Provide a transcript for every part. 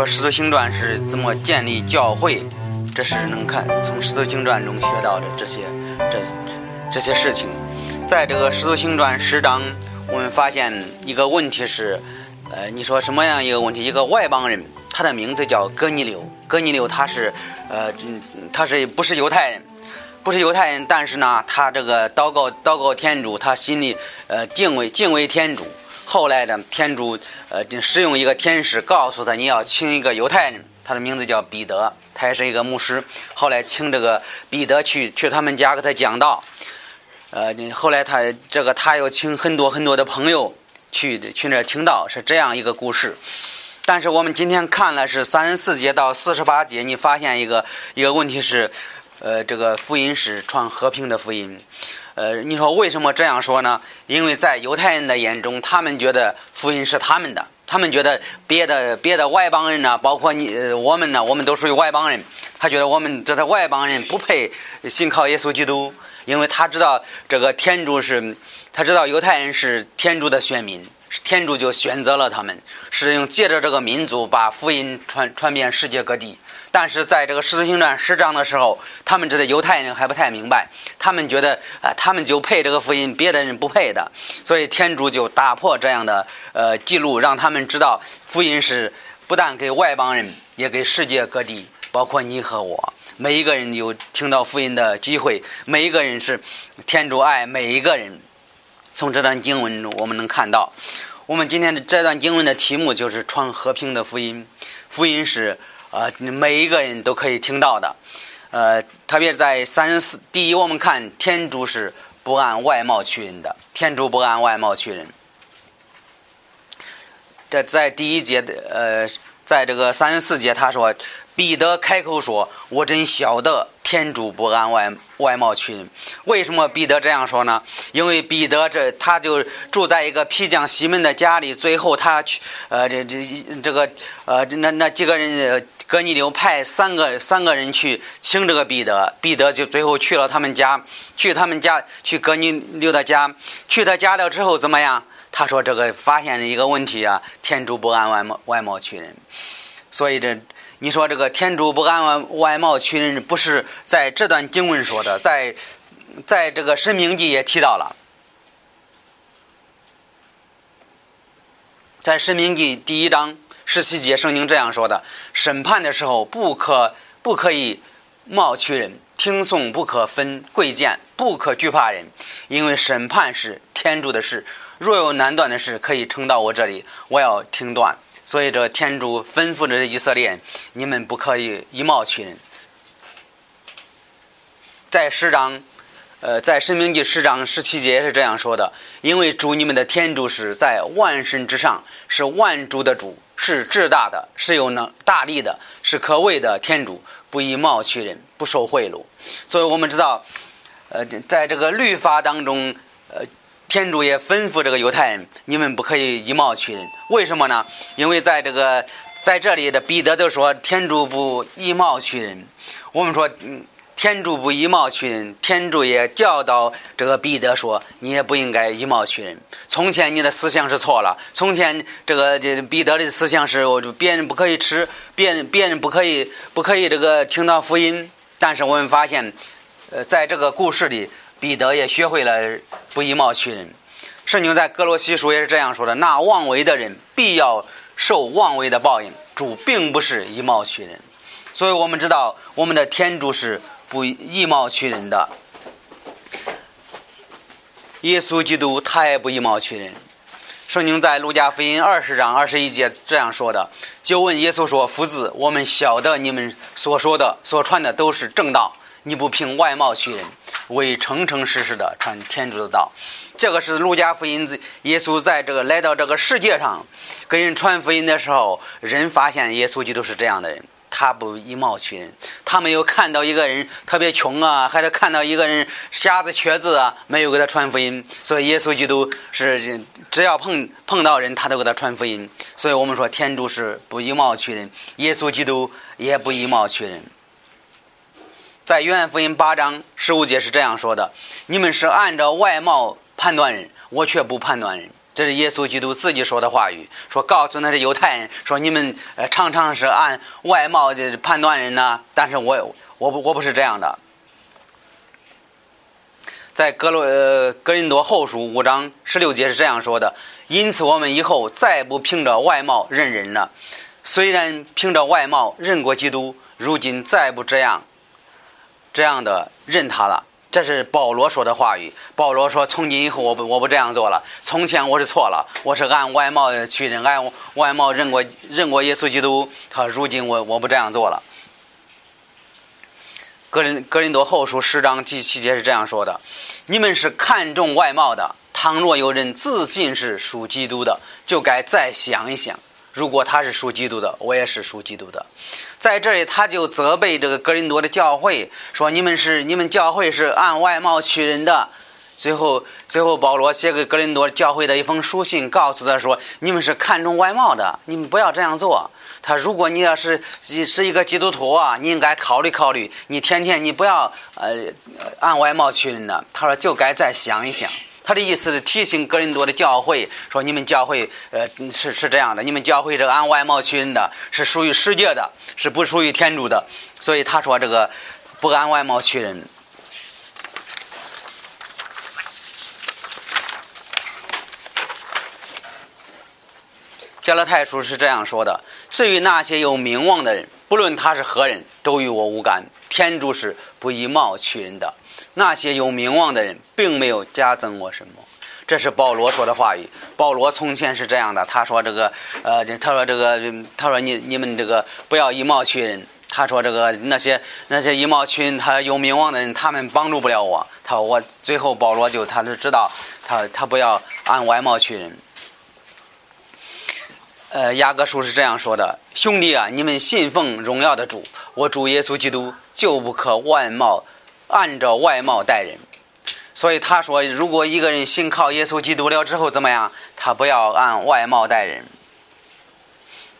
说《使徒行传》是怎么建立教会，这是能看从《使徒行传》中学到的这些这这些事情。在这个《使徒行传》十章，我们发现一个问题是，呃，你说什么样一个问题？一个外邦人，他的名字叫哥尼流，哥尼流他是，呃，他是不是犹太人？不是犹太人，但是呢，他这个祷告祷告天主，他心里呃敬畏敬畏天主。后来呢，天主呃使用一个天使告诉他，你要请一个犹太人，他的名字叫彼得，他也是一个牧师。后来请这个彼得去去他们家给他讲道。呃，后来他这个他又请很多很多的朋友去去那儿听道，是这样一个故事。但是我们今天看了是三十四节到四十八节，你发现一个一个问题是。呃，这个福音是传和平的福音。呃，你说为什么这样说呢？因为在犹太人的眼中，他们觉得福音是他们的，他们觉得别的别的外邦人呢，包括你我们呢，我们都属于外邦人。他觉得我们这些外邦人不配信靠耶稣基督，因为他知道这个天主是，他知道犹太人是天主的选民，天主就选择了他们，是用借着这个民族把福音传传遍世界各地。但是在这个《使徒行传》十章的时候，他们这些犹太人还不太明白，他们觉得啊，他们就配这个福音，别的人不配的。所以天主就打破这样的呃记录，让他们知道福音是不但给外邦人，也给世界各地，包括你和我，每一个人有听到福音的机会。每一个人是天主爱每一个人。从这段经文中，我们能看到，我们今天的这段经文的题目就是传和平的福音。福音是。呃，每一个人都可以听到的，呃，特别是在三十四，第一，我们看天主是不按外貌取人的，天主不按外貌取人。这在第一节的，呃，在这个三十四节，他说。彼得开口说：“我真晓得天主不按外外貌取人。为什么彼得这样说呢？因为彼得这他就住在一个皮匠西门的家里。最后他去，呃，这这这个，呃，那那几个人，哥尼流派三个三个人去请这个彼得。彼得就最后去了他们家，去他们家，去哥尼流的家。去他家了之后怎么样？他说这个发现了一个问题啊，天主不按外貌外貌取人。所以这。”你说这个天主不按外貌取人，不是在这段经文说的，在在这个申命记也提到了，在申命记第一章十七节，圣经这样说的：审判的时候不可不可以貌取人，听讼不可分贵贱，不可惧怕人，因为审判是天主的事。若有难断的事，可以呈到我这里，我要听断。所以，这天主吩咐着以色列，你们不可以以貌取人。在十章，呃，在申命记十章十七节是这样说的：因为主你们的天主是在万神之上，是万主的主，是至大的，是有能大力的，是可畏的天主，不以貌取人，不受贿赂。所以我们知道，呃，在这个律法当中，天主也吩咐这个犹太人，你们不可以以貌取人。为什么呢？因为在这个在这里的彼得都说天主不以貌取人。我们说，嗯，天主不以貌取人，天主也教导这个彼得说，你也不应该以貌取人。从前你的思想是错了，从前这个这彼得的思想是，别人不可以吃，别人别人不可以不可以这个听到福音。但是我们发现，呃，在这个故事里。彼得也学会了不以貌取人。圣经在哥罗西书也是这样说的：“那妄为的人必要受妄为的报应。”主并不是以貌取人，所以我们知道我们的天主是不以貌取人的。耶稣基督他也不以貌取人。圣经在路加福音二十章二十一节这样说的：“就问耶稣说：‘夫子，我们晓得你们所说的、所传的都是正道，你不凭外貌取人。’”为诚诚实实的传天主的道，这个是路加福音。耶稣在这个来到这个世界上，跟人传福音的时候，人发现耶稣基督是这样的人，他不以貌取人。他没有看到一个人特别穷啊，还是看到一个人瞎子瘸子啊，没有给他传福音。所以耶稣基督是只要碰碰到人，他都给他传福音。所以我们说天主是不以貌取人，耶稣基督也不以貌取人。在约翰福音八章十五节是这样说的：“你们是按照外貌判断人，我却不判断人，这是耶稣基督自己说的话语，说告诉那些犹太人，说你们呃常常是按外貌的判断人呢，但是我我不我不是这样的。在格罗呃格林多后书五章十六节是这样说的：因此我们以后再不凭着外貌认人了，虽然凭着外貌认过基督，如今再不这样这样的认他了。这是保罗说的话语。保罗说：“从今以后，我不我不这样做了。从前我是错了，我是按外貌去认，按外貌认过认过耶稣基督。他如今我我不这样做了。”格林格林多后书十章第七节是这样说的：“你们是看重外貌的，倘若有人自信是属基督的，就该再想一想。”如果他是属基督的，我也是属基督的。在这里，他就责备这个格林多的教会，说：“你们是你们教会是按外貌取人的。”最后，最后保罗写给格林多教会的一封书信，告诉他说：“你们是看重外貌的，你们不要这样做。他如果你要是是一个基督徒啊，你应该考虑考虑，你天天你不要呃按外貌取人的。”他说：“就该再想一想。”他的意思是提醒格林多的教会说：“你们教会，呃，是是这样的，你们教会这个按外貌取人的，是属于世界的，是不属于天主的。所以他说这个不按外貌取人。”加勒泰书是这样说的：“至于那些有名望的人，不论他是何人，都与我无干。天主是不以貌取人的。”那些有名望的人，并没有加增我什么。这是保罗说的话语。保罗从前是这样的，他说这个，呃，他说这个，他说你你们这个不要以貌取人。他说这个那些那些以貌取人，他有名望的人，他们帮助不了我。他说我最后保罗就他就知道，他他不要按外貌取人。呃，雅各书是这样说的：兄弟啊，你们信奉荣耀的主，我主耶稣基督，就不可外貌。按照外貌待人，所以他说，如果一个人信靠耶稣基督了之后怎么样？他不要按外貌待人。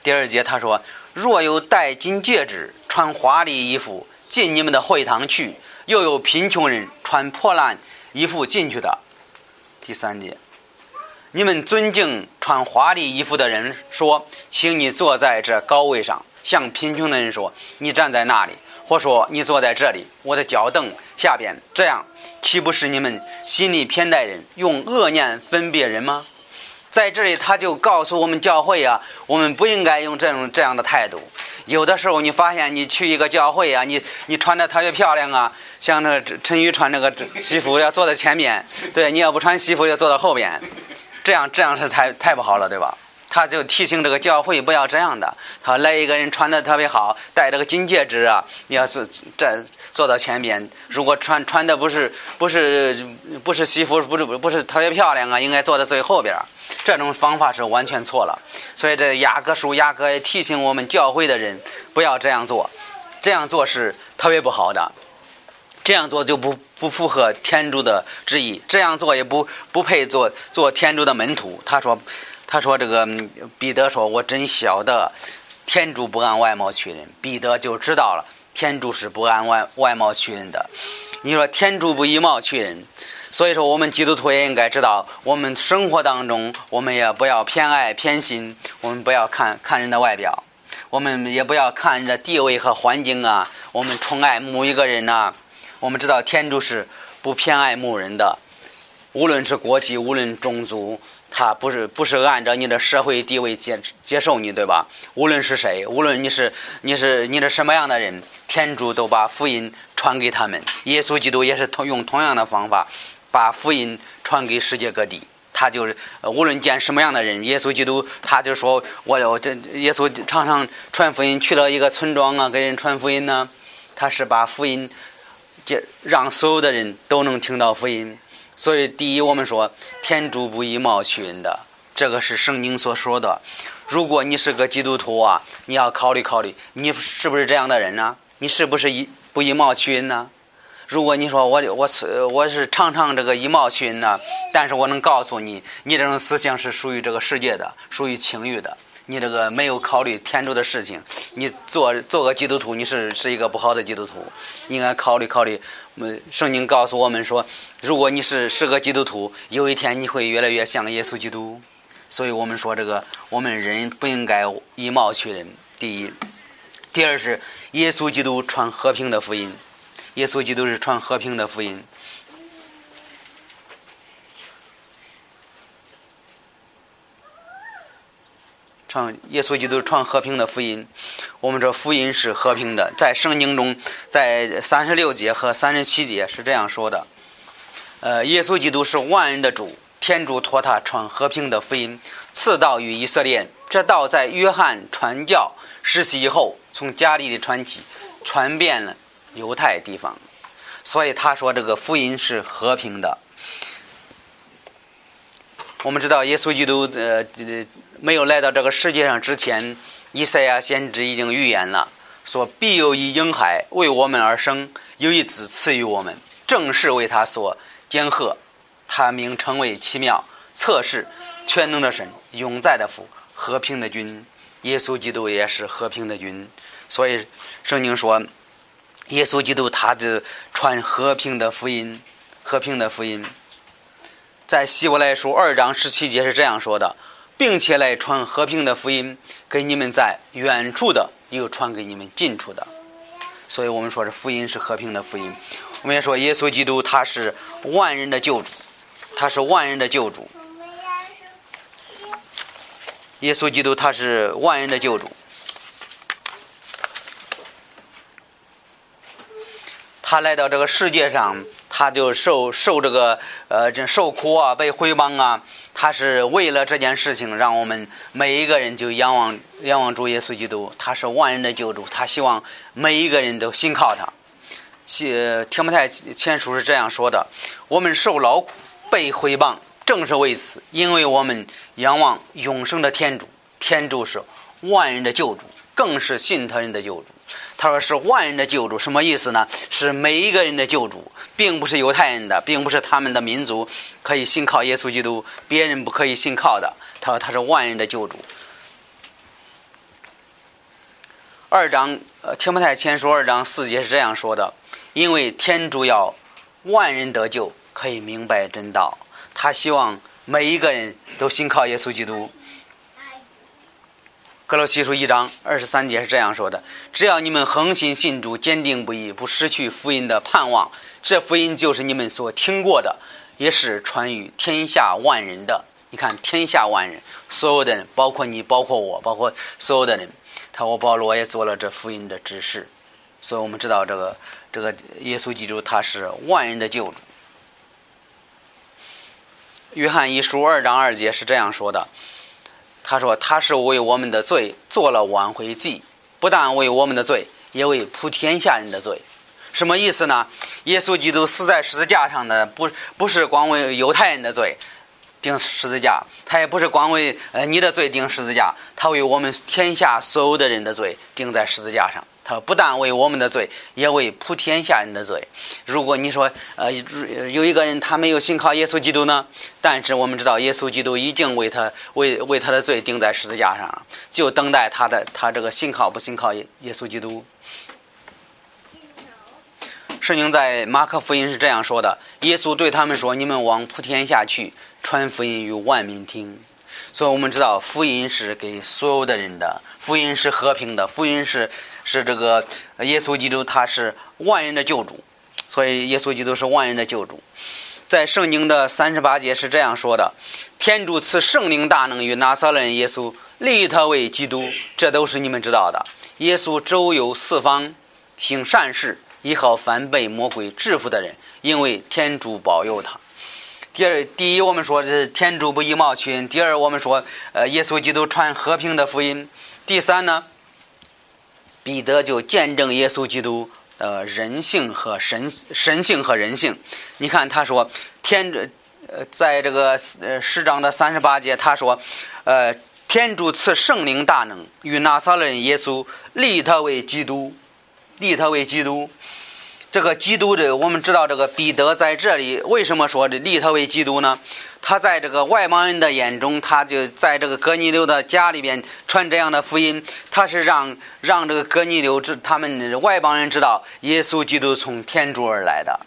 第二节他说，若有戴金戒指、穿华丽衣服进你们的会堂去，又有贫穷人穿破烂衣服进去的。第三节，你们尊敬穿华丽衣服的人，说，请你坐在这高位上；向贫穷的人说，你站在那里。或说你坐在这里，我的脚凳下边，这样岂不是你们心里偏待人，用恶念分别人吗？在这里，他就告诉我们教会啊，我们不应该用这种这样的态度。有的时候，你发现你去一个教会啊，你你穿的特别漂亮啊，像那个陈宇穿那个西服要坐在前面，对，你要不穿西服要坐到后边，这样这样是太太不好了，对吧？他就提醒这个教会不要这样的。他来一个人穿的特别好，戴这个金戒指啊，你要是站坐到前边，如果穿穿的不是不是不是西服，不是不是特别漂亮啊，应该坐在最后边。这种方法是完全错了。所以这雅各书雅各也提醒我们教会的人不要这样做，这样做是特别不好的。这样做就不不符合天主的旨意，这样做也不不配做做天主的门徒。他说。他说：“这个彼得说，我真晓得，天主不按外貌取人。彼得就知道了，天主是不按外外貌取人的。你说天主不以貌取人，所以说我们基督徒也应该知道，我们生活当中，我们也不要偏爱偏心，我们不要看看人的外表，我们也不要看人的地位和环境啊。我们宠爱某一个人呐，我们知道天主是不偏爱某人的，无论是国籍，无论种族。”他不是不是按照你的社会地位接接受你，对吧？无论是谁，无论你是你是你是什么样的人，天主都把福音传给他们。耶稣基督也是同用同样的方法，把福音传给世界各地。他就是无论见什么样的人，耶稣基督他就说：“我我这耶稣常常传福音，去了一个村庄啊，给人传福音呢。他是把福音，这让所有的人都能听到福音。”所以，第一，我们说天主不以貌取人的，这个是圣经所说的。如果你是个基督徒啊，你要考虑考虑，你是不是这样的人呢？你是不是以不以貌取人呢？如果你说我我是我是常常这个以貌取人呢，但是我能告诉你，你这种思想是属于这个世界的，属于情欲的。你这个没有考虑天主的事情，你做做个基督徒，你是是一个不好的基督徒，应该考虑考虑。我们，圣经告诉我们说，如果你是是个基督徒，有一天你会越来越像耶稣基督。所以我们说这个，我们人不应该以貌取人。第一，第二是耶稣基督传和平的福音，耶稣基督是传和平的福音。传耶稣基督传和平的福音，我们说福音是和平的，在圣经中，在三十六节和三十七节是这样说的。呃，耶稣基督是万人的主，天主托他传和平的福音，赐道于以色列。这道在约翰传教实习以后，从加利利传起，传遍了犹太地方。所以他说这个福音是和平的。我们知道耶稣基督呃。没有来到这个世界上之前，以赛亚先知已经预言了，说必有一婴孩为我们而生，有一子赐予我们，正是为他所拣贺。他名称为奇妙、测试、全能的神、永在的父、和平的君。耶稣基督也是和平的君，所以圣经说，耶稣基督他就传和平的福音，和平的福音。在希伯来书二章十七节是这样说的。并且来传和平的福音给你们在远处的，又传给你们近处的。所以我们说是福音是和平的福音。我们也说耶稣基督他是万人的救主，他是万人的救主。耶稣基督他是万人的救主，他来到这个世界上。他就受受这个呃这受苦啊，被毁谤啊，他是为了这件事情，让我们每一个人就仰望仰望主耶稣基督，他是万人的救主，他希望每一个人都信靠他。写提摩太前书是这样说的：我们受劳苦，被毁谤，正是为此，因为我们仰望永生的天主，天主是万人的救主，更是信他人的救主。他说是万人的救主，什么意思呢？是每一个人的救主，并不是犹太人的，并不是他们的民族可以信靠耶稣基督，别人不可以信靠的。他说他是万人的救主。二章，呃，提摩太前书二章四节是这样说的：因为天主要万人得救，可以明白真道，他希望每一个人都信靠耶稣基督。格罗西书一章二十三节是这样说的：“只要你们恒心信主，坚定不移，不失去福音的盼望，这福音就是你们所听过的，也是传于天下万人的。你看，天下万人，所有的人，包括你，包括我，包括所有的人，他我保罗也做了这福音的指示。所以我们知道，这个这个耶稣基督他是万人的救主。约翰一书二章二节是这样说的。”他说：“他是为我们的罪做了挽回祭，不但为我们的罪，也为普天下人的罪。什么意思呢？耶稣基督死在十字架上的，不不是光为犹太人的罪钉十字架，他也不是光为呃你的罪钉十字架，他为我们天下所有的人的罪钉在十字架上。”他不但为我们的罪，也为普天下人的罪。如果你说，呃，有一个人他没有信靠耶稣基督呢？但是我们知道，耶稣基督已经为他为为他的罪钉在十字架上了，就等待他的他这个信靠不信靠耶耶稣基督。圣经在马可福音是这样说的：耶稣对他们说：“你们往普天下去，传福音于万民听。”所以我们知道，福音是给所有的人的，福音是和平的，福音是是这个耶稣基督，他是万人的救主。所以耶稣基督是万人的救主。在圣经的三十八节是这样说的：“天主赐圣灵大能与拿撒勒耶稣，立他为基督。”这都是你们知道的。耶稣周游四方，行善事，依靠反被魔鬼制服的人，因为天主保佑他。第二，第一，我们说这是天主不以貌取人；第二，我们说，呃，耶稣基督传和平的福音；第三呢，彼得就见证耶稣基督的人性和神神性和人性。你看，他说天主，呃，在这个呃十章的三十八节，他说，呃，天主赐圣灵大能与拿撒勒人耶稣立他为基督，立他为基督。这个基督的，我们知道这个彼得在这里为什么说的立他为基督呢？他在这个外邦人的眼中，他就在这个哥尼流的家里边传这样的福音，他是让让这个哥尼流知他们外邦人知道耶稣基督从天主而来的。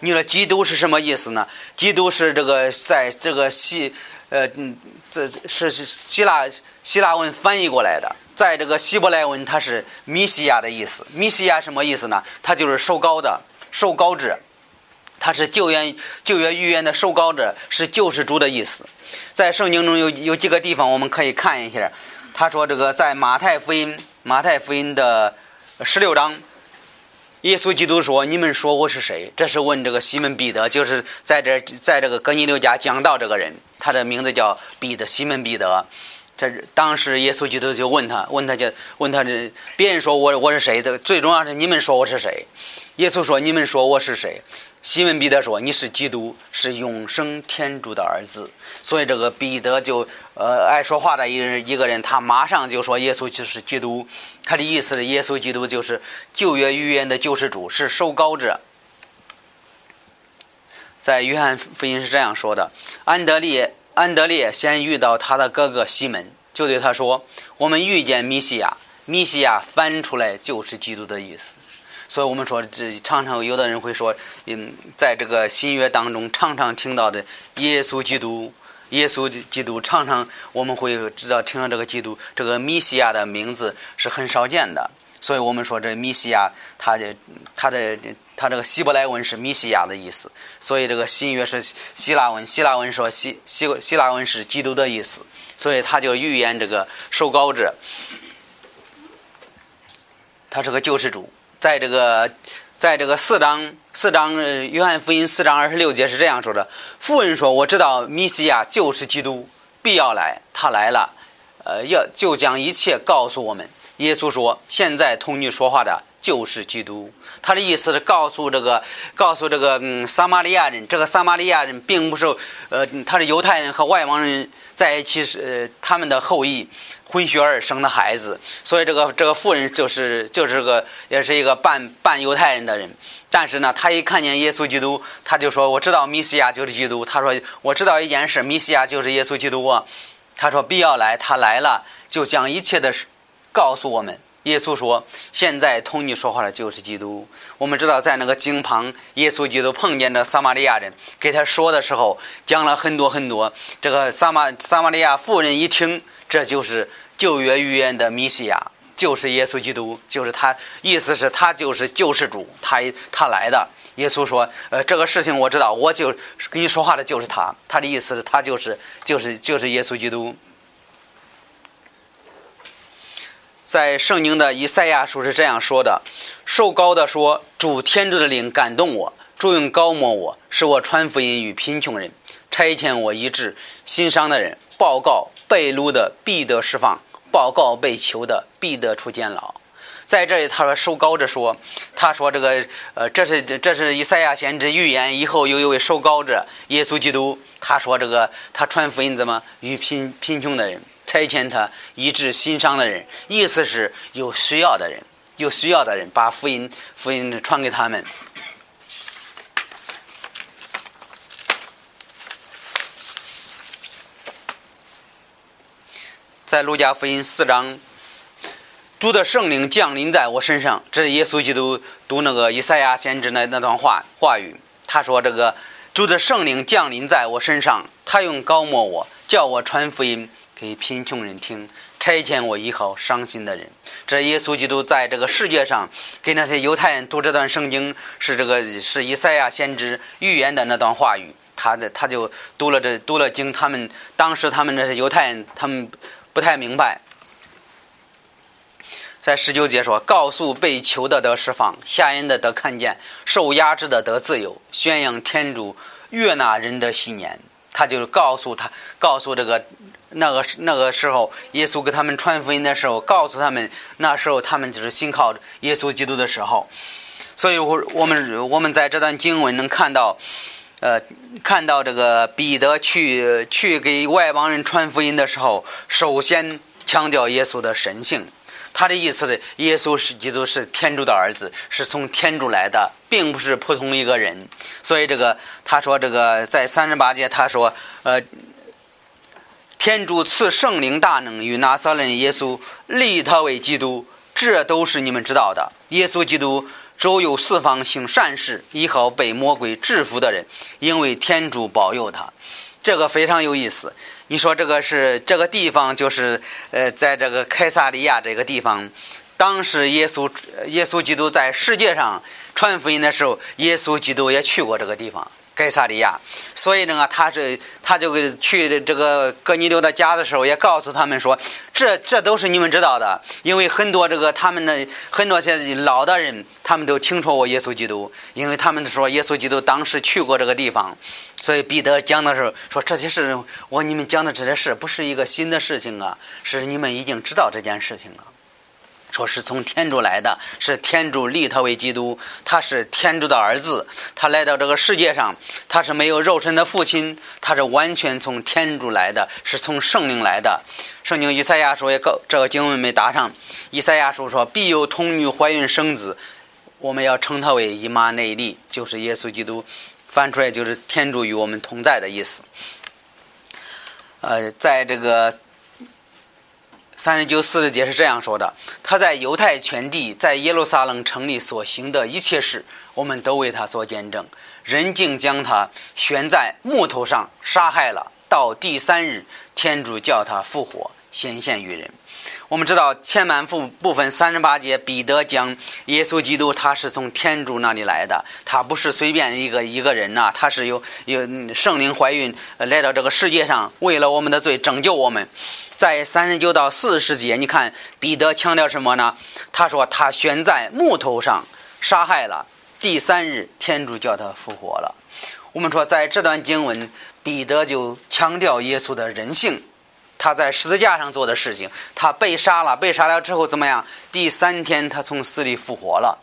你说基督是什么意思呢？基督是这个在这个希呃嗯，这是希腊希腊文翻译过来的。在这个希伯来文，它是米西亚的意思。米西亚什么意思呢？它就是受膏的，受膏者。它是救援救援预言的受膏者，是救世主的意思。在圣经中有有几个地方我们可以看一下。他说这个在马太福音马太福音的十六章，耶稣基督说：“你们说我是谁？”这是问这个西门彼得，就是在这在这个哥尼流家讲道这个人，他的名字叫彼得，西门彼得。这当时耶稣基督就问他，问他就问他这别人说我我是谁的，最重要是你们说我是谁？耶稣说你们说我是谁？西门彼得说你是基督，是永生天主的儿子。所以这个彼得就呃爱说话的一人一个人，他马上就说耶稣就是基督。他的意思是耶稣基督就是旧约预言的救世主，是受膏者。在约翰福音是这样说的：安德烈。安德烈先遇到他的哥哥西门，就对他说：“我们遇见米西亚，米西亚翻出来就是基督的意思。”所以，我们说这常常有的人会说：“嗯，在这个新约当中，常常听到的耶稣基督，耶稣基督，常常我们会知道听到这个基督，这个米西亚的名字是很少见的。所以我们说这米西亚，他的他的。他这个希伯来文是米西亚的意思，所以这个新约是希腊文。希腊文说希希希腊文是基督的意思，所以他就预言这个受膏者，他是个救世主。在这个在这个四章四章约翰福音四章二十六节是这样说的：妇人说：“我知道米西亚就是基督，必要来，他来了，呃，要就将一切告诉我们。”耶稣说：“现在同你说话的。”就是基督，他的意思是告诉这个，告诉这个嗯撒玛利亚人，这个撒玛利亚人并不是呃，他是犹太人和外邦人在一起是呃他们的后裔混血儿生的孩子，所以这个这个妇人就是就是个也是一个半半犹太人的人，但是呢，他一看见耶稣基督，他就说我知道米西亚就是基督，他说我知道一件事，米西亚就是耶稣基督啊，他说必要来，他来了就将一切的事告诉我们。耶稣说：“现在同你说话的就是基督。”我们知道，在那个井旁，耶稣基督碰见的撒玛利亚人，给他说的时候，讲了很多很多。这个撒玛撒玛利亚妇人一听，这就是旧约预言的米西亚，就是耶稣基督，就是他。意思是，他就是救世主，他他来的。耶稣说：“呃，这个事情我知道，我就跟你说话的就是他。他的意思是，他就是就是就是耶稣基督。”在圣经的以赛亚书是这样说的：“受高的说，主天主的灵感动我，主用高抹我，使我传福音与贫穷人，差遣我医治心伤的人，报告被掳的必得释放，报告被囚的必得出监牢。”在这里，他说受高者说，他说这个呃，这是这是以赛亚先知预言以后有一位受高者耶稣基督，他说这个他传福音怎么与贫贫穷的人。差遣他医治心伤的人，意思是有需要的人，有需要的人把福音福音传给他们。在路加福音四章，主的圣灵降临在我身上，这是耶稣基督读那个以赛亚先知那那段话话语。他说：“这个主的圣灵降临在我身上，他用高抹我，叫我传福音。”给贫穷人听，差遣我依靠伤心的人。这耶稣基督在这个世界上给那些犹太人读这段圣经，是这个是以赛亚先知预言的那段话语。他的他就读了这读了经，他们当时他们这些犹太人他们不太明白。在十九节说：“告诉被囚的得释放，瞎眼的得看见，受压制的得自由，宣扬天主悦纳人的信念。”他就告诉他，告诉这个。那个那个时候，耶稣给他们传福音的时候，告诉他们，那时候他们就是信靠耶稣基督的时候。所以，我我们我们在这段经文能看到，呃，看到这个彼得去去给外邦人传福音的时候，首先强调耶稣的神性。他的意思是，耶稣是基督是天主的儿子，是从天主来的，并不是普通一个人。所以这个他说这个在三十八节他说，呃，天主赐圣灵大能与拿撒勒耶稣立他为基督，这都是你们知道的。耶稣基督周游四方行善事，医好被魔鬼制服的人，因为天主保佑他。这个非常有意思。你说这个是这个地方，就是呃，在这个凯撒利亚这个地方，当时耶稣耶稣基督在世界上传福音的时候，耶稣基督也去过这个地方。盖萨利亚，所以呢，他是他就给去这个哥尼流的家的时候，也告诉他们说，这这都是你们知道的，因为很多这个他们的很多些老的人，他们都听说过耶稣基督，因为他们说耶稣基督当时去过这个地方，所以彼得讲的时候说这些事，我你们讲的这些事不是一个新的事情啊，是你们已经知道这件事情了。说是从天主来的，是天主立他为基督，他是天主的儿子，他来到这个世界上，他是没有肉身的父亲，他是完全从天主来的，是从圣灵来的。圣经以赛亚书也告这个经文没答上，以赛亚书说必有童女怀孕生子，我们要称他为姨妈内利，就是耶稣基督，翻出来就是天主与我们同在的意思。呃，在这个。三十九四十节是这样说的：他在犹太全地，在耶路撒冷城里所行的一切事，我们都为他做见证。人竟将他悬在木头上杀害了。到第三日，天主叫他复活，显现于人。我们知道前半部部分三十八节，彼得讲耶稣基督，他是从天主那里来的，他不是随便一个一个人呐，他是有有圣灵怀孕来到这个世界上，为了我们的罪拯救我们。在三十九到四十节，你看彼得强调什么呢？他说他悬在木头上杀害了，第三日天主叫他复活了。我们说在这段经文，彼得就强调耶稣的人性，他在十字架上做的事情，他被杀了，被杀了之后怎么样？第三天他从死里复活了。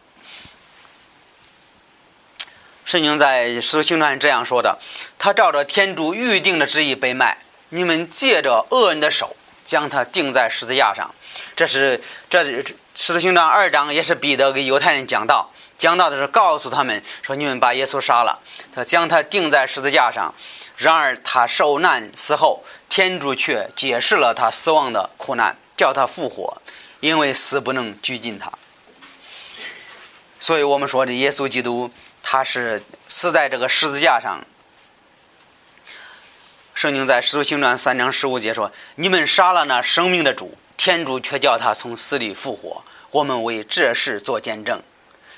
圣经在《使徒行传》这样说的：他照着天主预定的旨意被卖，你们借着恶人的手。将他钉在十字架上，这是这《使徒行传》二章也是彼得给犹太人讲道，讲道的时候告诉他们说：“你们把耶稣杀了，他将他钉在十字架上。然而他受难死后，天主却解释了他死亡的苦难，叫他复活，因为死不能拘禁他。所以我们说这耶稣基督他是死在这个十字架上。”圣经在《使徒行传》三章十五节说：“你们杀了那生命的主，天主却叫他从死里复活。我们为这事做见证。”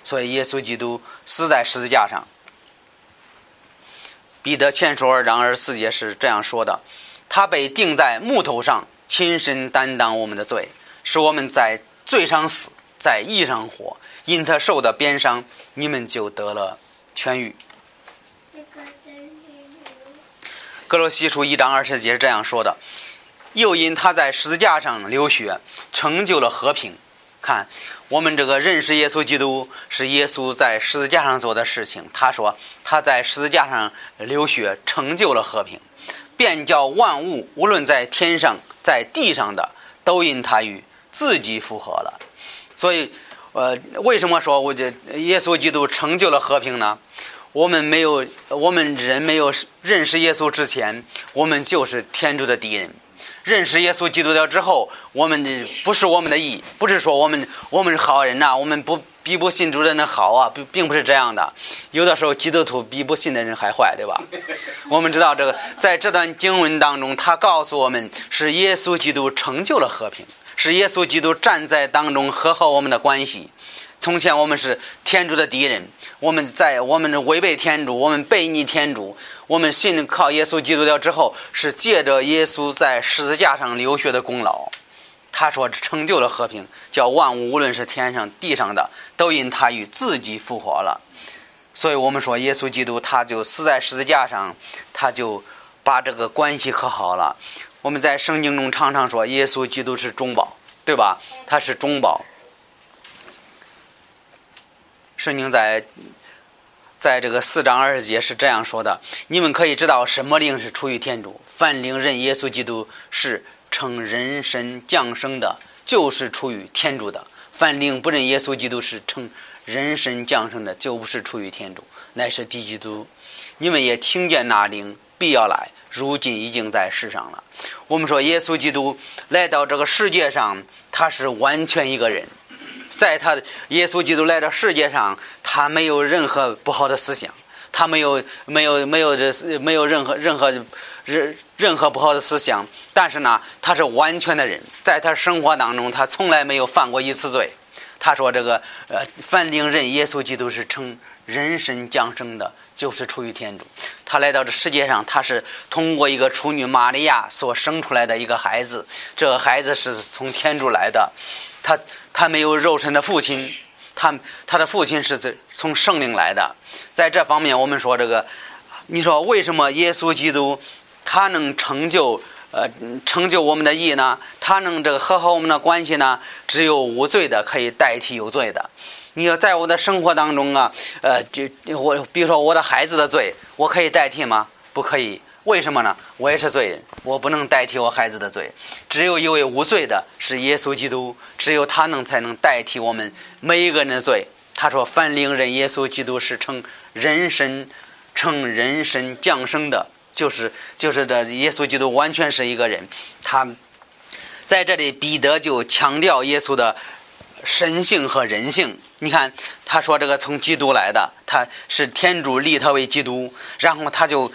所以，耶稣基督死在十字架上。彼得前书二章二十四节是这样说的：“他被钉在木头上，亲身担当我们的罪，使我们在罪上死，在义上活。因他受的鞭伤，你们就得了痊愈。”格罗西书一章二十节是这样说的：“又因他在十字架上流血，成就了和平。看，我们这个认识耶稣基督是耶稣在十字架上做的事情。他说他在十字架上流血，成就了和平，便叫万物，无论在天上在地上的，都因他与自己复合了。所以，呃，为什么说我这耶稣基督成就了和平呢？”我们没有，我们人没有认识耶稣之前，我们就是天主的敌人。认识耶稣基督了之后，我们的不是我们的义，不是说我们我们是好人呐，我们不比不信主的人好啊，并并不是这样的。有的时候基督徒比不信的人还坏，对吧？我们知道这个，在这段经文当中，他告诉我们是耶稣基督成就了和平，是耶稣基督站在当中和好我们的关系。从前我们是天主的敌人，我们在我们违背天主，我们背逆天主。我们信靠耶稣基督了之后，是借着耶稣在十字架上流血的功劳。他说成就了和平，叫万物无论是天上地上的，都因他与自己复活了。所以我们说耶稣基督他就死在十字架上，他就把这个关系和好了。我们在圣经中常常说耶稣基督是中保，对吧？他是中保。圣经在，在这个四章二十节是这样说的：你们可以知道什么灵是出于天主，凡灵认耶稣基督是称人身降生的，就是出于天主的。凡灵不认耶稣基督是成人身降生的，就不是出于天主，乃是敌基督。你们也听见那灵必要来，如今已经在世上了。我们说耶稣基督来到这个世界上，他是完全一个人。在他耶稣基督来到世界上，他没有任何不好的思想，他没有没有没有这没有任何任何任任何不好的思想。但是呢，他是完全的人，在他生活当中，他从来没有犯过一次罪。他说：“这个呃，凡灵认耶稣基督是称人身降生的。”就是出于天主，他来到这世界上，他是通过一个处女玛利亚所生出来的一个孩子。这个孩子是从天主来的，他他没有肉身的父亲，他他的父亲是从圣灵来的。在这方面，我们说这个，你说为什么耶稣基督他能成就呃成就我们的义呢？他能这个和好我们的关系呢？只有无罪的可以代替有罪的。你要在我的生活当中啊，呃，就我比如说我的孩子的罪，我可以代替吗？不可以。为什么呢？我也是罪人，我不能代替我孩子的罪。只有一位无罪的，是耶稣基督，只有他能才能代替我们每一个人的罪。他说：“凡灵人耶稣基督是成人身、成人身降生的，就是就是这耶稣基督完全是一个人。”他在这里，彼得就强调耶稣的神性和人性。你看，他说这个从基督来的，他是天主立他为基督，然后他就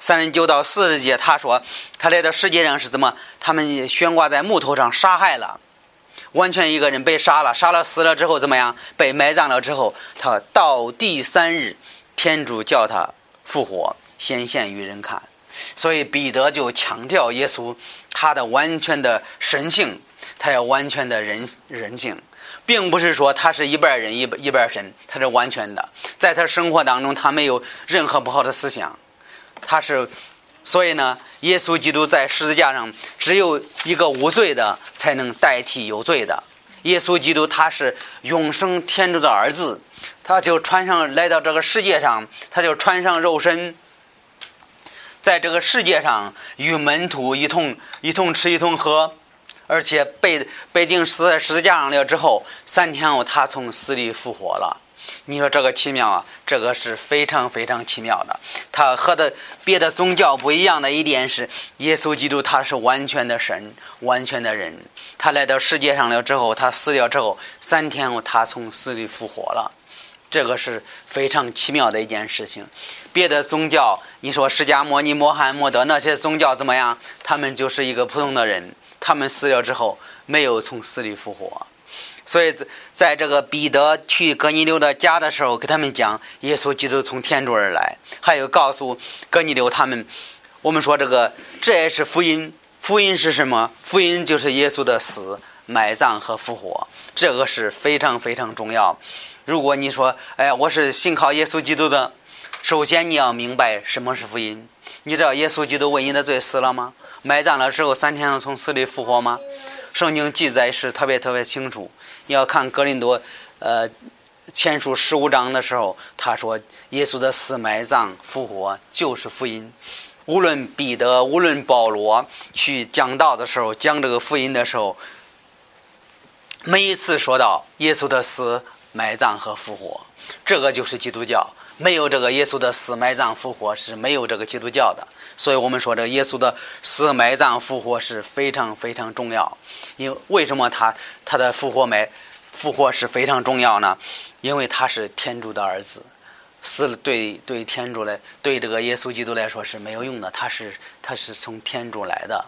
三十九到四十节，他说他来到世界上是怎么？他们悬挂在木头上杀害了，完全一个人被杀了，杀了死了之后怎么样？被埋葬了之后，他到第三日，天主叫他复活，显现于人看。所以彼得就强调耶稣他的完全的神性，他要完全的人人性。并不是说他是一半人一一半神，他是完全的，在他生活当中他没有任何不好的思想，他是，所以呢，耶稣基督在十字架上只有一个无罪的才能代替有罪的。耶稣基督他是永生天主的儿子，他就穿上来到这个世界上，他就穿上肉身，在这个世界上与门徒一同一同吃一同喝。而且被被钉死在十字架上了之后，三天后他从死里复活了。你说这个奇妙啊，这个是非常非常奇妙的。他和的别的宗教不一样的一点是，耶稣基督他是完全的神，完全的人。他来到世界上了之后，他死掉之后，三天后他从死里复活了。这个是非常奇妙的一件事情。别的宗教，你说释迦牟尼、摩罕默德那些宗教怎么样？他们就是一个普通的人。他们死了之后，没有从死里复活，所以在在这个彼得去哥尼流的家的时候，给他们讲耶稣基督从天主而来，还有告诉哥尼流他们，我们说这个这也是福音，福音是什么？福音就是耶稣的死、埋葬和复活，这个是非常非常重要。如果你说，哎，我是信靠耶稣基督的，首先你要明白什么是福音。你知道耶稣基督为你的罪死了吗？埋葬了之后三天从死里复活吗？圣经记载是特别特别清楚。你要看格林多，呃，前书十五章的时候，他说耶稣的死、埋葬、复活就是福音。无论彼得，无论保罗去讲道的时候，讲这个福音的时候，每一次说到耶稣的死、埋葬和复活，这个就是基督教。没有这个耶稣的死、埋葬、复活是没有这个基督教的。所以我们说，这个耶稣的死、埋葬、复活是非常非常重要。因为为什么他他的复活埋复活是非常重要呢？因为他是天主的儿子，死了对对天主来对这个耶稣基督来说是没有用的。他是他是从天主来的，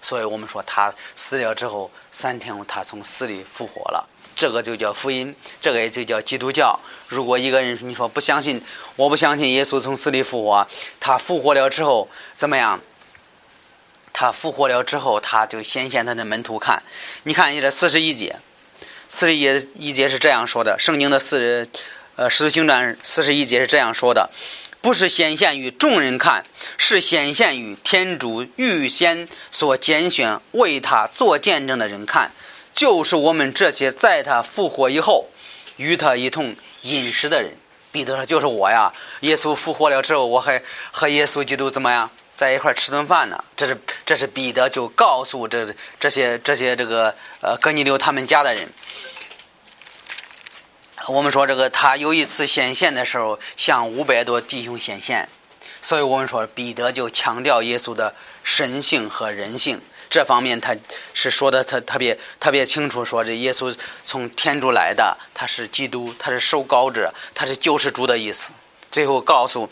所以我们说他死了之后三天他从死里复活了。这个就叫福音，这个也就叫基督教。如果一个人你说不相信，我不相信耶稣从死里复活，他复活了之后怎么样？他复活了之后，他就显现他的门徒看。你看，你这四十一节，四十一一节是这样说的：圣经的四呃使徒行传四十一节是这样说的，不是显现于众人看，是显现于天主预先所拣选为他做见证的人看。就是我们这些在他复活以后与他一同饮食的人，彼得说：“就是我呀！耶稣复活了之后，我还和耶稣基督怎么样在一块吃顿饭呢。这是这是彼得就告诉这这些这些这个呃哥尼流他们家的人。我们说这个他有一次显现的时候，向五百多弟兄显现，所以我们说彼得就强调耶稣的神性和人性这方面，他是说的特特别特别清楚，说这耶稣从天主来的，他是基督，他是受膏者，他是救世主的意思。最后告诉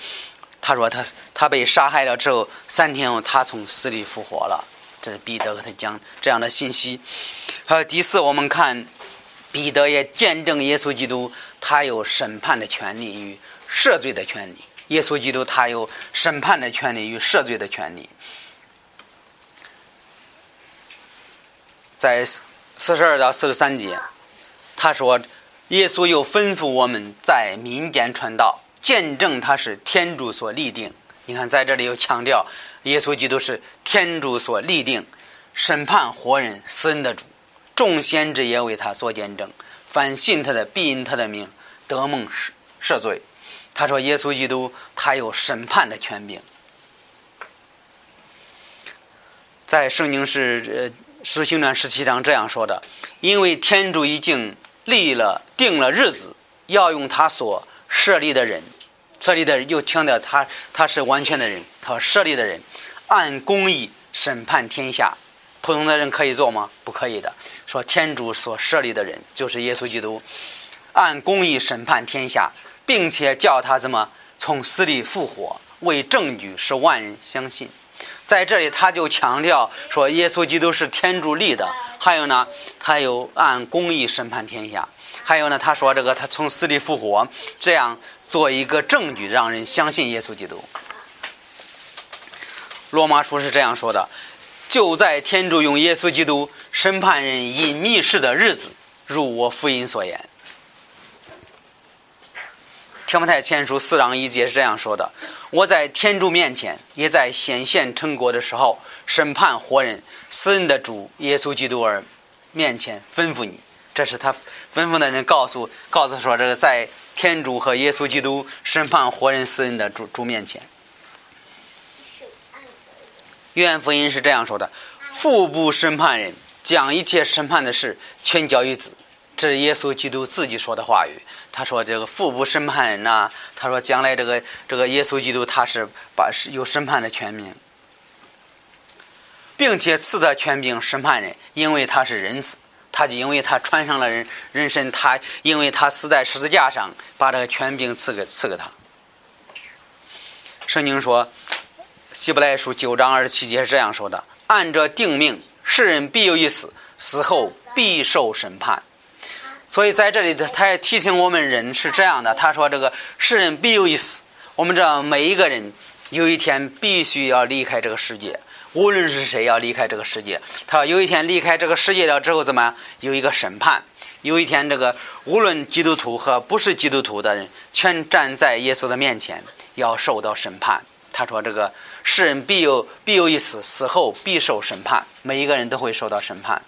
他说他他被杀害了之后，三天后他从死里复活了。这是彼得和他讲这样的信息。还有第四，我们看。彼得也见证耶稣基督，他有审判的权利与赦罪的权利。耶稣基督他有审判的权利与赦罪的权利。在四十二到四十三节，他说：“耶稣又吩咐我们在民间传道，见证他是天主所立定。你看，在这里又强调，耶稣基督是天主所立定审判活人死人的主。”众先知也为他做见证，凡信他的必因他的名得蒙赦赦罪。他说：“耶稣基督他有审判的权柄。”在圣经是呃《使行传》十七章这样说的：“因为天主已经立了定了日子，要用他所设立的人，设立的人又强调他他是完全的人，他设立的人按公义审判天下。”普通的人可以做吗？不可以的。说天主所设立的人就是耶稣基督，按公义审判天下，并且叫他怎么从死里复活，为证据使万人相信。在这里他就强调说，耶稣基督是天主立的。还有呢，他有按公义审判天下。还有呢，他说这个他从死里复活，这样做一个证据，让人相信耶稣基督。罗马书是这样说的。就在天主用耶稣基督审判人隐秘事的日子，如我福音所言，《天不太前书》四章一节是这样说的：“我在天主面前，也在显现成果的时候，审判活人死人的主耶稣基督而面前吩咐你。”这是他吩咐的人告诉告诉说：“这个在天主和耶稣基督审判活人死人的主主面前。”约翰福音是这样说的：“父不审判人，将一切审判的事全交于子。”这是耶稣基督自己说的话语。他说：“这个父不审判人呐。”他说：“将来这个这个耶稣基督他是把有审判的权柄，并且赐的权柄审判人，因为他是人子，他就因为他穿上了人人身，他因为他死在十字架上，把这个权柄赐给赐给他。”圣经说。希伯来书九章二十七节是这样说的：“按着定命，世人必有一死，死后必受审判。”所以在这里，他他也提醒我们人是这样的。他说：“这个世人必有一死，我们知道每一个人有一天必须要离开这个世界，无论是谁要离开这个世界。他有一天离开这个世界了之后，怎么样？有一个审判。有一天，这个无论基督徒和不是基督徒的人，全站在耶稣的面前，要受到审判。”他说：“这个。”世人必有必有一死，死后必受审判，每一个人都会受到审判。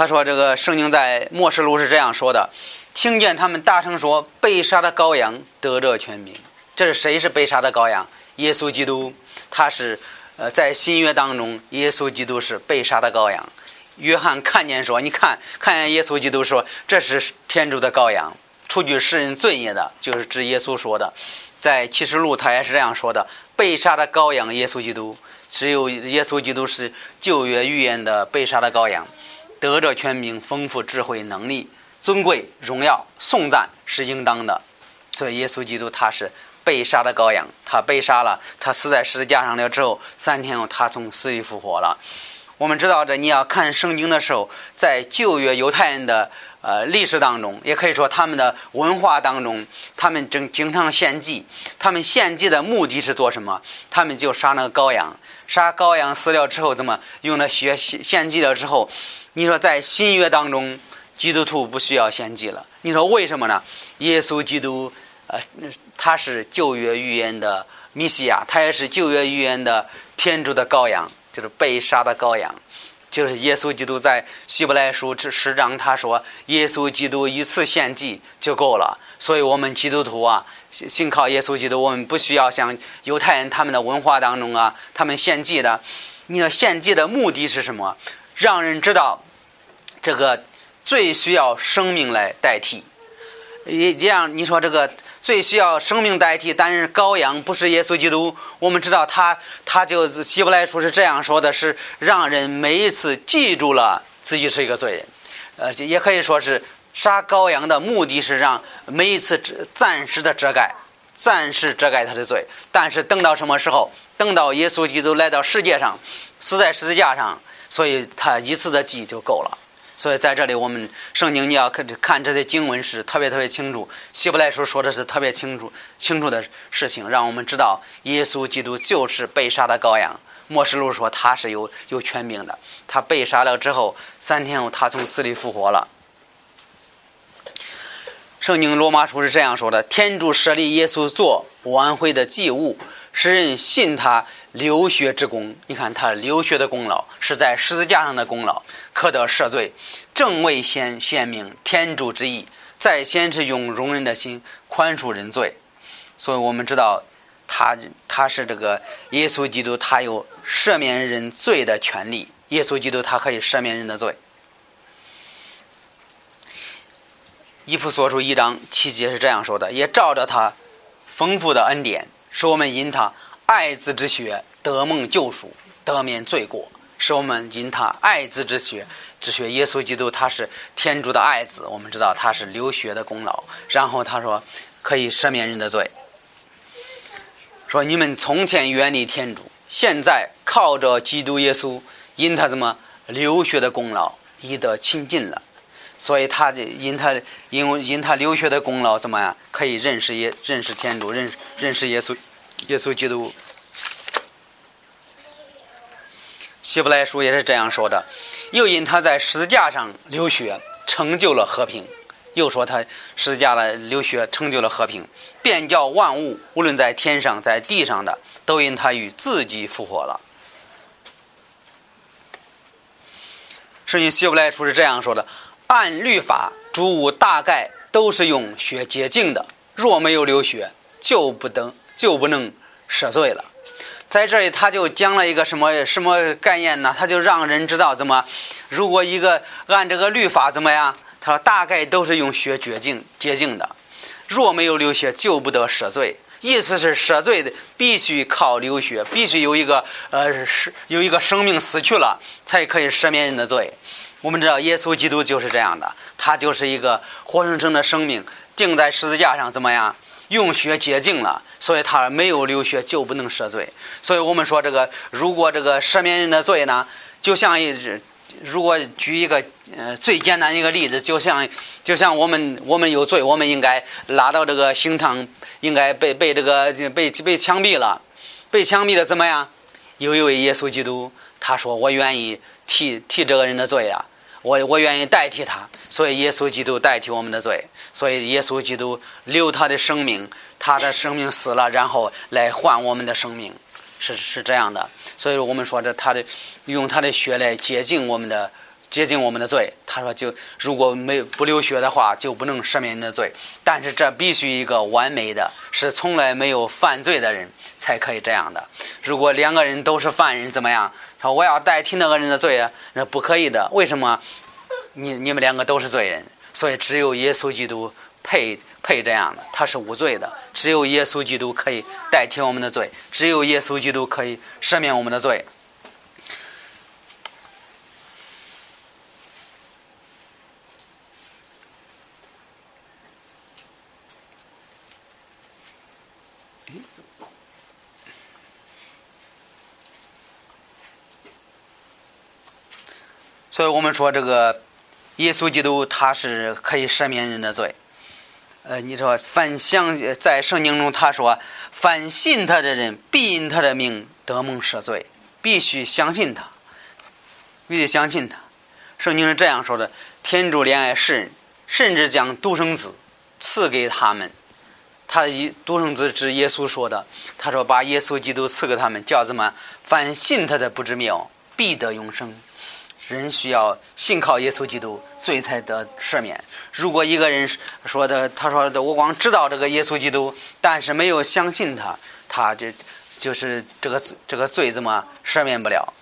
他说：“这个圣经在末世录是这样说的，听见他们大声说，被杀的羔羊得着全名。这是谁是被杀的羔羊？耶稣基督，他是呃在新约当中，耶稣基督是被杀的羔羊。约翰看见说，你看看见耶稣基督说，这是天主的羔羊，除去世人罪孽的，就是指耶稣说的。”在启示录，他也是这样说的：“被杀的羔羊耶稣基督，只有耶稣基督是旧约预言的被杀的羔羊，得着全名、丰富智慧、能力、尊贵、荣耀、颂赞是应当的。所以耶稣基督他是被杀的羔羊，他被杀了，他死在十字架上了之后，三天后他从死里复活了。我们知道，这你要看圣经的时候，在旧约犹太人的。”呃，历史当中也可以说他们的文化当中，他们正经常献祭。他们献祭的目的是做什么？他们就杀那个羔羊，杀羔羊饲料之后，怎么用那血献献祭了之后？你说在新约当中，基督徒不需要献祭了。你说为什么呢？耶稣基督，呃，他是旧约预言的弥西亚，他也是旧约预言的天主的羔羊，就是被杀的羔羊。就是耶稣基督在希伯来书这十章他说，耶稣基督一次献祭就够了。所以我们基督徒啊，信靠耶稣基督，我们不需要像犹太人他们的文化当中啊，他们献祭的，你要献祭的目的是什么？让人知道这个最需要生命来代替。也这样，你说这个最需要生命代替，但是羔羊不是耶稣基督。我们知道他，他就是希伯来书是这样说的：是让人每一次记住了自己是一个罪人。呃，也可以说是杀羔羊的目的是让每一次暂时的遮盖，暂时遮盖他的罪。但是等到什么时候？等到耶稣基督来到世界上，死在十字架上，所以他一次的记就够了。所以在这里，我们圣经你要看看这些经文是特别特别清楚。希伯来书说的是特别清楚清楚的事情，让我们知道耶稣基督就是被杀的羔羊。末世录说他是有有权柄的，他被杀了之后，三天后他从死里复活了。圣经罗马书是这样说的：天主设立耶稣做挽回的祭物，使人信他。流血之功，你看他流血的功劳是在十字架上的功劳，可得赦罪，正为先显明天主之意，在先是用容忍的心宽恕人罪，所以我们知道他他是这个耶稣基督，他有赦免人罪的权利。耶稣基督他可以赦免人的罪。以弗所书一章七节是这样说的：也照着他丰富的恩典，使我们因他。爱子之血得蒙救赎，得免罪过，是我们因他爱子之血，之血耶稣基督他是天主的爱子，我们知道他是流血的功劳。然后他说可以赦免人的罪，说你们从前远离天主，现在靠着基督耶稣因他怎么流血的功劳，已得亲近了。所以他因他因为因他流血的功劳怎么样，可以认识耶认识天主，认认识耶稣。耶稣基督，希伯来书也是这样说的。又因他在十字架上流血，成就了和平；又说他十字架的流血成就了和平，便叫万物，无论在天上在地上的，都因他与自己复活了。圣经希伯来书是这样说的：按律法，主物大概都是用血洁净的，若没有流血，就不等。就不能赦罪了，在这里他就讲了一个什么什么概念呢？他就让人知道怎么，如果一个按这个律法怎么样？他说大概都是用血洁净洁净的，若没有流血，就不得赦罪。意思是赦罪的必须靠流血，必须有一个呃是有一个生命死去了，才可以赦免人的罪。我们知道耶稣基督就是这样的，他就是一个活生生的生命，钉在十字架上怎么样？用血洁净了，所以他没有流血就不能赦罪。所以我们说这个，如果这个赦免人的罪呢，就像一，如果举一个呃最简单一个例子，就像就像我们我们有罪，我们应该拉到这个刑场，应该被被这个被被枪毙了，被枪毙了怎么样？有一位耶稣基督，他说我愿意替替这个人的罪啊。我我愿意代替他，所以耶稣基督代替我们的罪，所以耶稣基督留他的生命，他的生命死了，然后来换我们的生命，是是这样的。所以我们说这他的用他的血来洁净我们的洁净我们的罪。他说就如果没不流血的话，就不能赦免你的罪。但是这必须一个完美的，是从来没有犯罪的人才可以这样的。如果两个人都是犯人，怎么样？说我要代替那个人的罪，那不可以的。为什么？你你们两个都是罪人，所以只有耶稣基督配配这样的，他是无罪的。只有耶稣基督可以代替我们的罪，只有耶稣基督可以赦免我们的罪。所以我们说，这个耶稣基督他是可以赦免人的罪。呃，你说凡相在圣经中他说，凡信他的人必因他的名得蒙赦罪，必须相信他，必须相信他。圣经是这样说的：天主怜爱世人，甚至将独生子赐给他们。他的独生子是耶稣说的，他说把耶稣基督赐给他们，叫什么？凡信他的不知灭亡，必得永生。人需要信靠耶稣基督，罪才得赦免。如果一个人说的，他说的，我光知道这个耶稣基督，但是没有相信他，他这就是这个这个罪怎么赦免不了？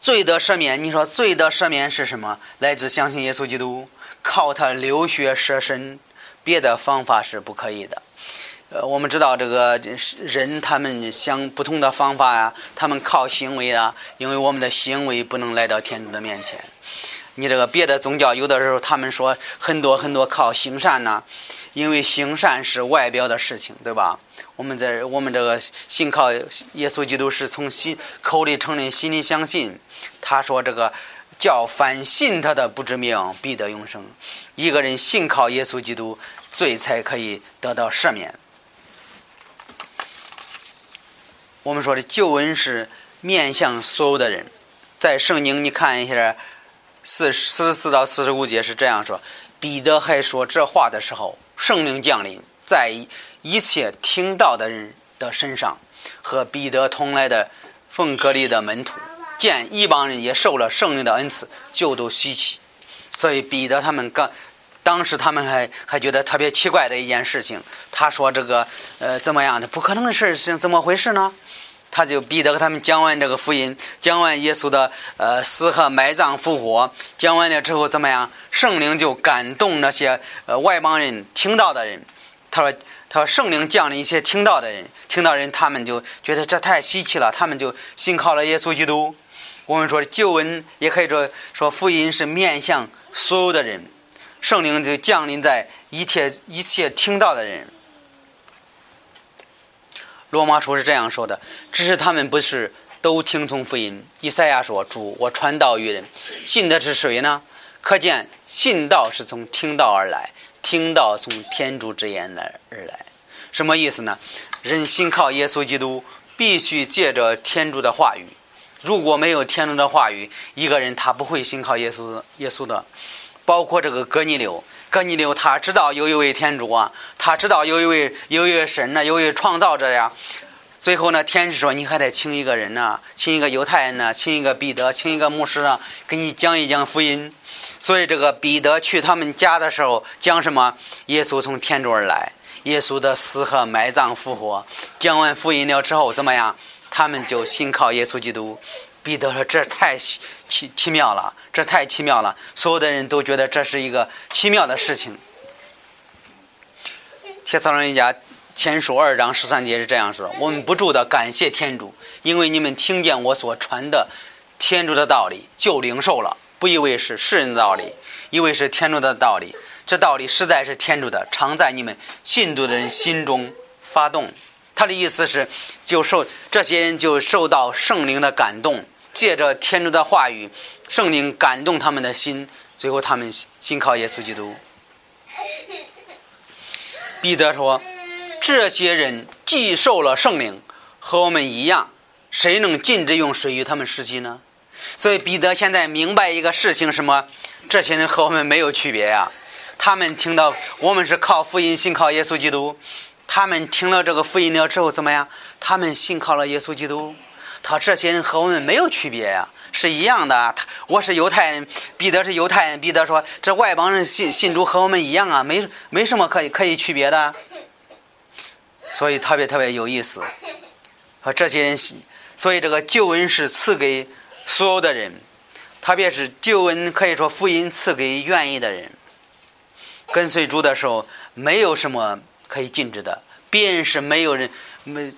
罪得赦免，你说罪得赦免是什么？来自相信耶稣基督，靠他流血舍身，别的方法是不可以的。呃，我们知道这个人，他们想不同的方法呀，他们靠行为啊，因为我们的行为不能来到天主的面前。你这个别的宗教有的时候他们说很多很多靠行善呐，因为行善是外表的事情，对吧？我们在我们这个信靠耶稣基督是从心口里承认，心里相信。他说这个叫凡信他的不知命必得永生。一个人信靠耶稣基督，罪才可以得到赦免。我们说的救恩是面向所有的人，在圣经你看一下，四四十四到四十五节是这样说：彼得还说这话的时候，圣灵降临在一切听到的人的身上，和彼得同来的奉格里的门徒。见一帮人也受了圣灵的恩赐，就都稀奇。所以彼得他们刚当时他们还还觉得特别奇怪的一件事情，他说这个呃怎么样？的不可能的事是怎么回事呢？他就彼得和他们讲完这个福音，讲完耶稣的呃死和埋葬复活，讲完了之后怎么样？圣灵就感动那些呃外邦人听到的人。他说：“他说圣灵降临一些听到的人，听到人他们就觉得这太稀奇了，他们就信靠了耶稣基督。我们说旧恩也可以说说福音是面向所有的人，圣灵就降临在一切一切听到的人。”罗马书是这样说的：“只是他们不是都听从福音。”以赛亚说：“主，我传道于人，信的是谁呢？”可见信道是从听道而来，听道从天主之言来而来。什么意思呢？人信靠耶稣基督，必须借着天主的话语。如果没有天主的话语，一个人他不会信靠耶稣耶稣的。包括这个哥尼流。哥尼流他知道有一位天主啊，他知道有一位有一位神呢，有一位创造者呀。最后呢，天使说你还得请一个人呢，请一个犹太人呢，请一个彼得，请一个牧师啊，给你讲一讲福音。所以这个彼得去他们家的时候讲什么？耶稣从天主而来，耶稣的死和埋葬复活。讲完福音了之后怎么样？他们就信靠耶稣基督。彼得说：“这太奇奇妙了，这太奇妙了！所有的人都觉得这是一个奇妙的事情。”铁草人家前书二章十三节是这样说：“我们不住的感谢天主，因为你们听见我所传的天主的道理，就领受了，不以为是世人的道理，以为是天主的道理。这道理实在是天主的，常在你们信徒的人心中发动。”他的意思是，就受这些人就受到圣灵的感动。借着天主的话语，圣灵感动他们的心，最后他们信靠耶稣基督。彼得说：“这些人既受了圣灵，和我们一样，谁能禁止用水与他们施洗呢？”所以彼得现在明白一个事情：什么？这些人和我们没有区别呀。他们听到我们是靠福音信靠耶稣基督，他们听了这个福音了之后怎么样？他们信靠了耶稣基督。他这些人和我们没有区别呀，是一样的。他我是犹太人，彼得是犹太人。彼得说：“这外邦人信信主和我们一样啊，没没什么可以可以区别的。”所以特别特别有意思。和这些人，所以这个救恩是赐给所有的人，特别是救恩可以说福音赐给愿意的人。跟随主的时候，没有什么可以禁止的，别人是没有人没。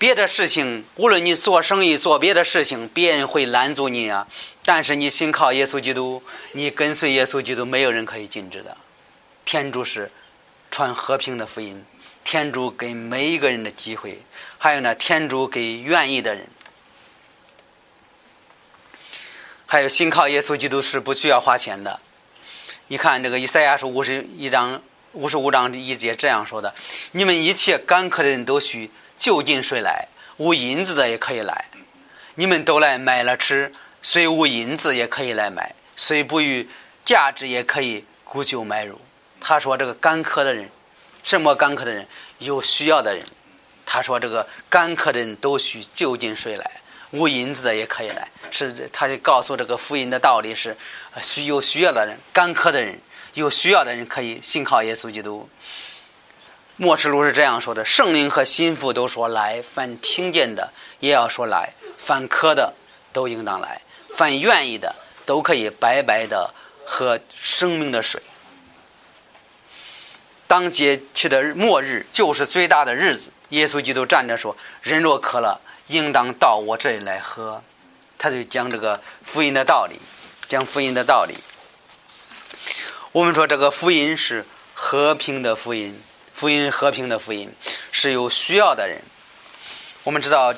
别的事情，无论你做生意做别的事情，别人会拦阻你啊。但是你信靠耶稣基督，你跟随耶稣基督，没有人可以禁止的。天主是传和平的福音，天主给每一个人的机会，还有呢，天主给愿意的人。还有信靠耶稣基督是不需要花钱的。你看这个以赛亚书五十一章五十五章一节这样说的：“你们一切干渴的人都需。”就近谁来？无银子的也可以来，你们都来买了吃。虽无银子也可以来买，虽不予价值也可以沽酒买乳。他说：“这个干渴的人，什么干渴的人？有需要的人。他说：这个干渴的人都需就近谁来？无银子的也可以来。是，他就告诉这个福音的道理是：需有需要的人、干渴的人、有需要的人可以信靠耶稣基督。末世录是这样说的：圣灵和心腹都说来，凡听见的也要说来，凡渴的都应当来，凡愿意的都可以白白的喝生命的水。当节去的末日就是最大的日子。耶稣基督站着说：“人若渴了，应当到我这里来喝。”他就讲这个福音的道理，讲福音的道理。我们说这个福音是和平的福音，福音和平的福音是有需要的人。我们知道，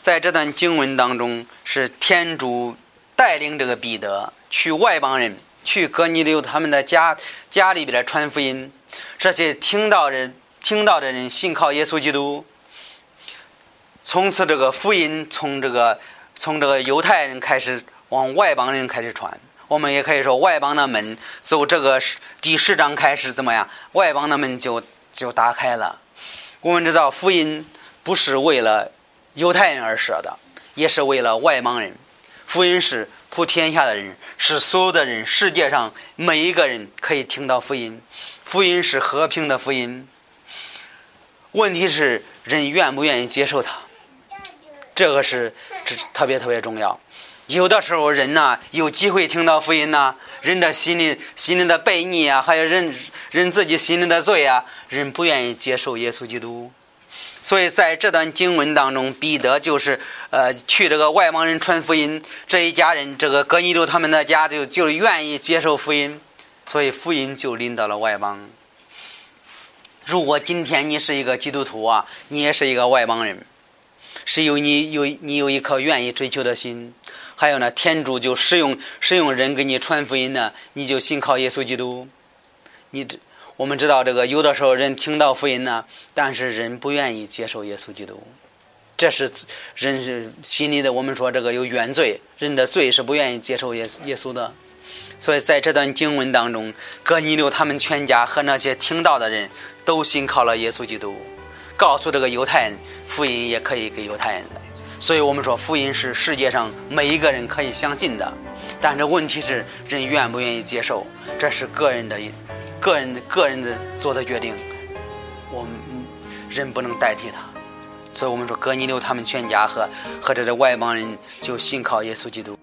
在这段经文当中，是天主带领这个彼得去外邦人，去哥尼流他们的家家里边传福音，这些听到人。听到的人信靠耶稣基督，从此这个福音从这个从这个犹太人开始往外邦人开始传。我们也可以说，外邦的门从这个第十章开始怎么样？外邦的门就就打开了。我们知道，福音不是为了犹太人而设的，也是为了外邦人。福音是普天下的人，是所有的人，世界上每一个人可以听到福音。福音是和平的福音。问题是人愿不愿意接受它，这个是这特别特别重要。有的时候人呢有机会听到福音呢，人的心里心里的悖逆啊，还有人人自己心里的罪啊，人不愿意接受耶稣基督。所以在这段经文当中，彼得就是呃去这个外邦人传福音，这一家人这个哥尼流他们的家就就愿意接受福音，所以福音就临到了外邦。如果今天你是一个基督徒啊，你也是一个外邦人，是有你有你有一颗愿意追求的心，还有呢，天主就使用使用人给你传福音呢，你就信靠耶稣基督。你这我们知道这个有的时候人听到福音呢，但是人不愿意接受耶稣基督，这是人是心里的。我们说这个有原罪，人的罪是不愿意接受耶耶稣的。所以在这段经文当中，哥尼流他们全家和那些听到的人都信靠了耶稣基督，告诉这个犹太人，福音也可以给犹太人。所以我们说，福音是世界上每一个人可以相信的，但是问题是人愿不愿意接受，这是个人的、个人的、个人的做的决定，我们人不能代替他。所以我们说，哥尼留他们全家和和这个外邦人就信靠耶稣基督。